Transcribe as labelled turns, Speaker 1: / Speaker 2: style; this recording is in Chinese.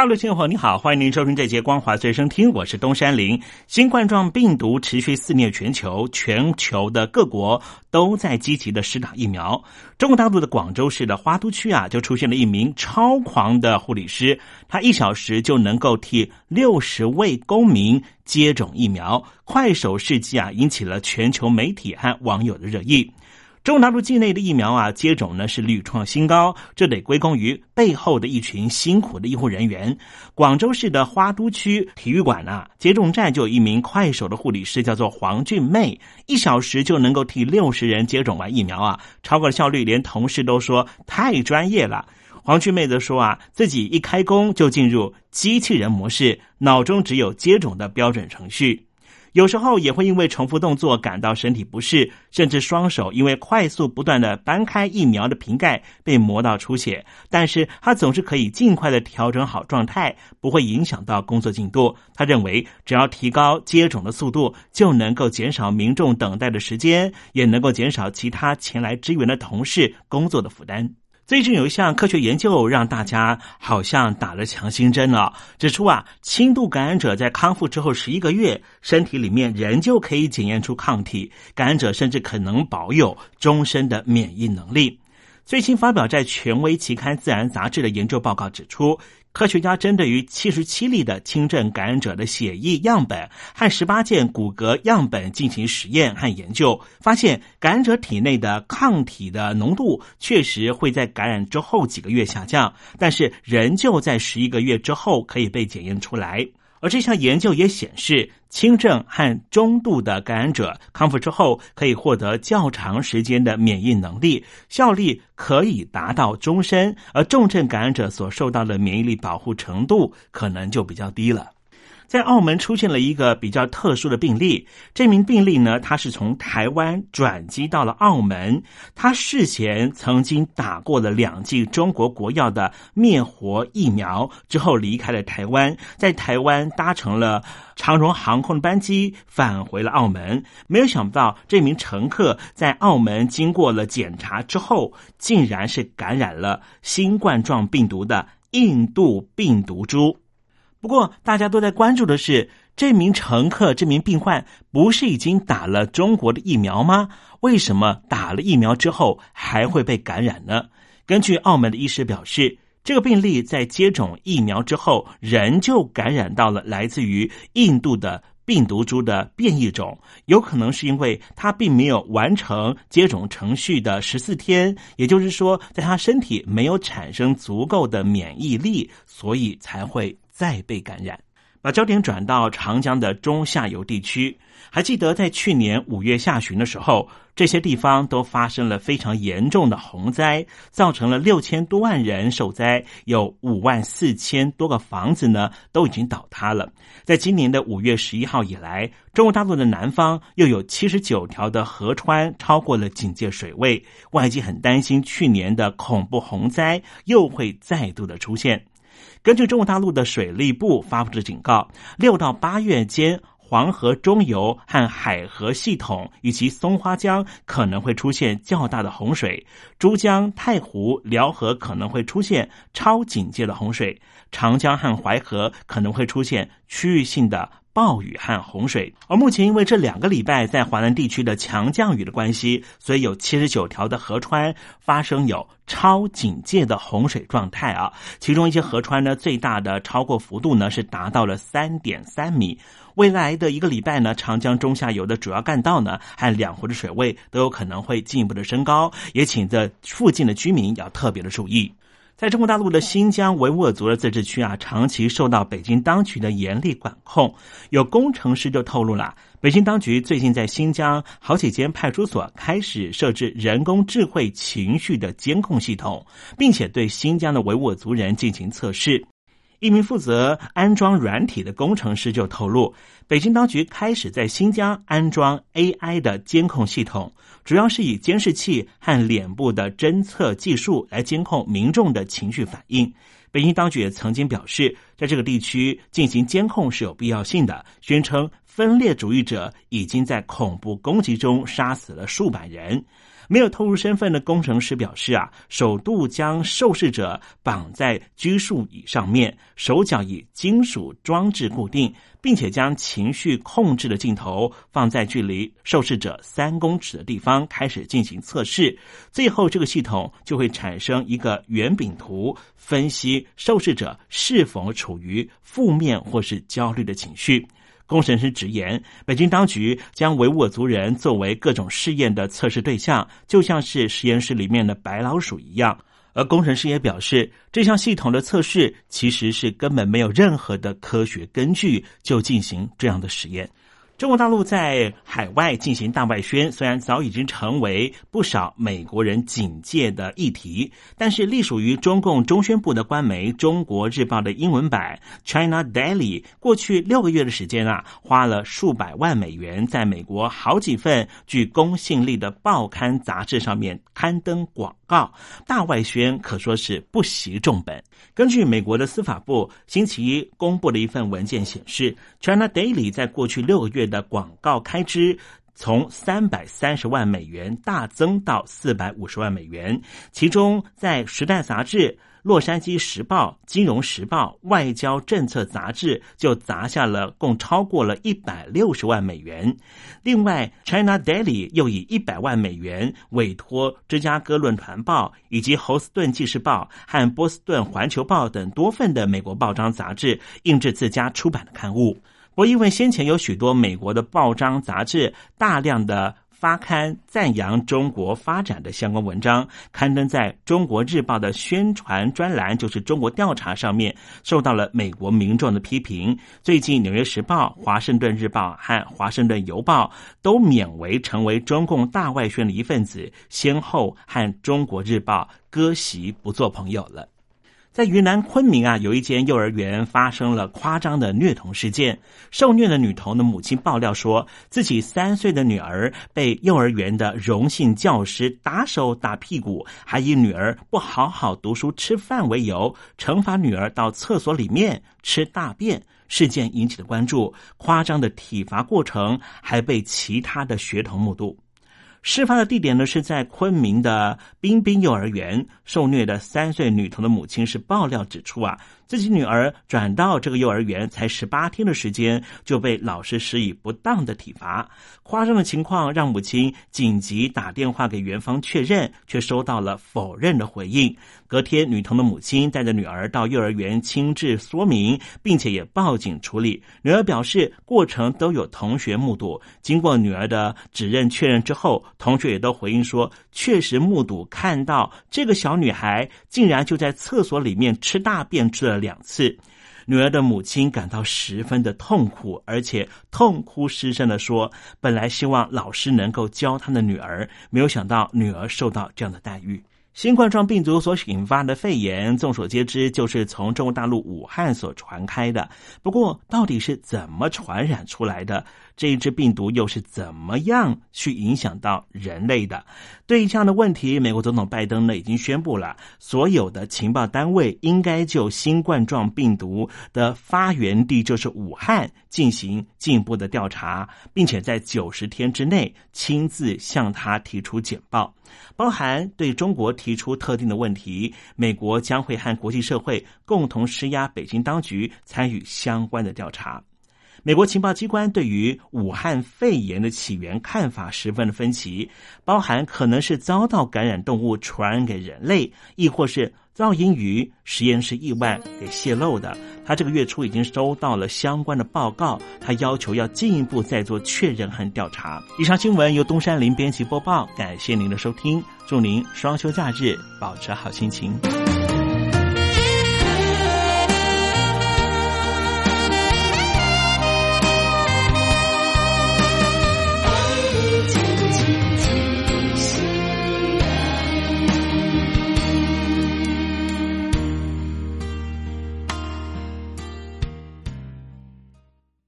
Speaker 1: 大陆听众朋友，你好，欢迎您收听这节光华随身听，我是东山林。新冠状病毒持续肆虐全球，全球的各国都在积极的施打疫苗。中国大陆的广州市的花都区啊，就出现了一名超狂的护理师，他一小时就能够替六十位公民接种疫苗，快手事迹啊，引起了全球媒体和网友的热议。中国大陆境内的疫苗啊，接种呢是屡创新高，这得归功于背后的一群辛苦的医护人员。广州市的花都区体育馆啊，接种站就有一名快手的护理师，叫做黄俊妹，一小时就能够替六十人接种完疫苗啊，超过效率，连同事都说太专业了。黄俊妹则说啊，自己一开工就进入机器人模式，脑中只有接种的标准程序。有时候也会因为重复动作感到身体不适，甚至双手因为快速不断的搬开疫苗的瓶盖被磨到出血。但是他总是可以尽快的调整好状态，不会影响到工作进度。他认为，只要提高接种的速度，就能够减少民众等待的时间，也能够减少其他前来支援的同事工作的负担。最近有一项科学研究，让大家好像打了强心针了。指出啊，轻度感染者在康复之后十一个月，身体里面仍旧可以检验出抗体，感染者甚至可能保有终身的免疫能力。最新发表在权威期刊《自然》杂志的研究报告指出。科学家针对于七十七例的轻症感染者的血液样本和十八件骨骼样本进行实验和研究，发现感染者体内的抗体的浓度确实会在感染之后几个月下降，但是仍旧在十一个月之后可以被检验出来。而这项研究也显示，轻症和中度的感染者康复之后，可以获得较长时间的免疫能力，效力可以达到终身；而重症感染者所受到的免疫力保护程度，可能就比较低了。在澳门出现了一个比较特殊的病例，这名病例呢，他是从台湾转机到了澳门，他事前曾经打过了两剂中国国药的灭活疫苗，之后离开了台湾，在台湾搭乘了长荣航空的班机返回了澳门，没有想到这名乘客在澳门经过了检查之后，竟然是感染了新冠状病毒的印度病毒株。不过，大家都在关注的是，这名乘客、这名病患不是已经打了中国的疫苗吗？为什么打了疫苗之后还会被感染呢？根据澳门的医师表示，这个病例在接种疫苗之后，仍旧感染到了来自于印度的病毒株的变异种，有可能是因为他并没有完成接种程序的十四天，也就是说，在他身体没有产生足够的免疫力，所以才会。再被感染，把焦点转到长江的中下游地区。还记得在去年五月下旬的时候，这些地方都发生了非常严重的洪灾，造成了六千多万人受灾，有五万四千多个房子呢都已经倒塌了。在今年的五月十一号以来，中国大陆的南方又有七十九条的河川超过了警戒水位，外界很担心去年的恐怖洪灾又会再度的出现。根据中国大陆的水利部发布的警告，六到八月间，黄河中游和海河系统以及松花江可能会出现较大的洪水，珠江、太湖、辽河可能会出现超警戒的洪水，长江和淮河可能会出现区域性的。暴雨和洪水，而目前因为这两个礼拜在华南地区的强降雨的关系，所以有七十九条的河川发生有超警戒的洪水状态啊。其中一些河川呢，最大的超过幅度呢是达到了三点三米。未来的一个礼拜呢，长江中下游的主要干道呢和两湖的水位都有可能会进一步的升高，也请这附近的居民要特别的注意。在中国大陆的新疆维吾尔族的自治区啊，长期受到北京当局的严厉管控。有工程师就透露了，北京当局最近在新疆好几间派出所开始设置人工智慧情绪的监控系统，并且对新疆的维吾尔族人进行测试。一名负责安装软体的工程师就透露，北京当局开始在新疆安装 AI 的监控系统，主要是以监视器和脸部的侦测技术来监控民众的情绪反应。北京当局也曾经表示，在这个地区进行监控是有必要性的，宣称分裂主义者已经在恐怖攻击中杀死了数百人。没有透露身份的工程师表示：“啊，首度将受试者绑在拘束椅上面，手脚以金属装置固定，并且将情绪控制的镜头放在距离受试者三公尺的地方开始进行测试。最后，这个系统就会产生一个圆饼图，分析受试者是否处于负面或是焦虑的情绪。”工程师直言，北京当局将维吾尔族人作为各种试验的测试对象，就像是实验室里面的白老鼠一样。而工程师也表示，这项系统的测试其实是根本没有任何的科学根据就进行这样的实验。中国大陆在海外进行大外宣，虽然早已经成为不少美国人警戒的议题，但是隶属于中共中宣部的官媒《中国日报》的英文版 China Daily 过去六个月的时间啊，花了数百万美元，在美国好几份具公信力的报刊杂志上面刊登广告，大外宣可说是不惜重本。根据美国的司法部星期一公布的一份文件显示，China Daily 在过去六个月的广告开支从三百三十万美元大增到四百五十万美元，其中在《时代》杂志。《洛杉矶时报》《金融时报》《外交政策》杂志就砸下了共超过了一百六十万美元。另外，《China Daily》又以一百万美元委托《芝加哥论坛报》以及《侯斯顿纪事报》和《波士顿环球报》等多份的美国报章杂志印制自家出版的刊物。我因为先前有许多美国的报章杂志大量的。发刊赞扬中国发展的相关文章，刊登在中国日报的宣传专栏，就是中国调查上面，受到了美国民众的批评。最近，《纽约时报》、《华盛顿日报》和《华盛顿邮报》都免为成为中共大外宣的一份子，先后和中国日报割席不做朋友了。在云南昆明啊，有一间幼儿园发生了夸张的虐童事件。受虐的女童的母亲爆料说，自己三岁的女儿被幼儿园的荣幸教师打手打屁股，还以女儿不好好读书吃饭为由，惩罚女儿到厕所里面吃大便。事件引起了关注，夸张的体罚过程还被其他的学童目睹。事发的地点呢是在昆明的彬彬幼儿园，受虐的三岁女童的母亲是爆料指出啊。自己女儿转到这个幼儿园才十八天的时间，就被老师施以不当的体罚。夸张的情况让母亲紧急打电话给园方确认，却收到了否认的回应。隔天，女童的母亲带着女儿到幼儿园亲自说明，并且也报警处理。女儿表示，过程都有同学目睹。经过女儿的指认确认之后，同学也都回应说，确实目睹看到这个小女孩竟然就在厕所里面吃大便吃了。两次，女儿的母亲感到十分的痛苦，而且痛哭失声的说：“本来希望老师能够教她的女儿，没有想到女儿受到这样的待遇。”新冠状病毒所引发的肺炎，众所皆知，就是从中国大陆武汉所传开的。不过，到底是怎么传染出来的？这一支病毒又是怎么样去影响到人类的？对于这样的问题，美国总统拜登呢已经宣布了，所有的情报单位应该就新冠状病毒的发源地就是武汉进行进一步的调查，并且在九十天之内亲自向他提出简报，包含对中国提出特定的问题，美国将会和国际社会共同施压北京当局参与相关的调查。美国情报机关对于武汉肺炎的起源看法十分的分歧，包含可能是遭到感染动物传染给人类，亦或是噪音于实验室意外给泄露的。他这个月初已经收到了相关的报告，他要求要进一步再做确认和调查。以上新闻由东山林编辑播报，感谢您的收听，祝您双休假日保持好心情。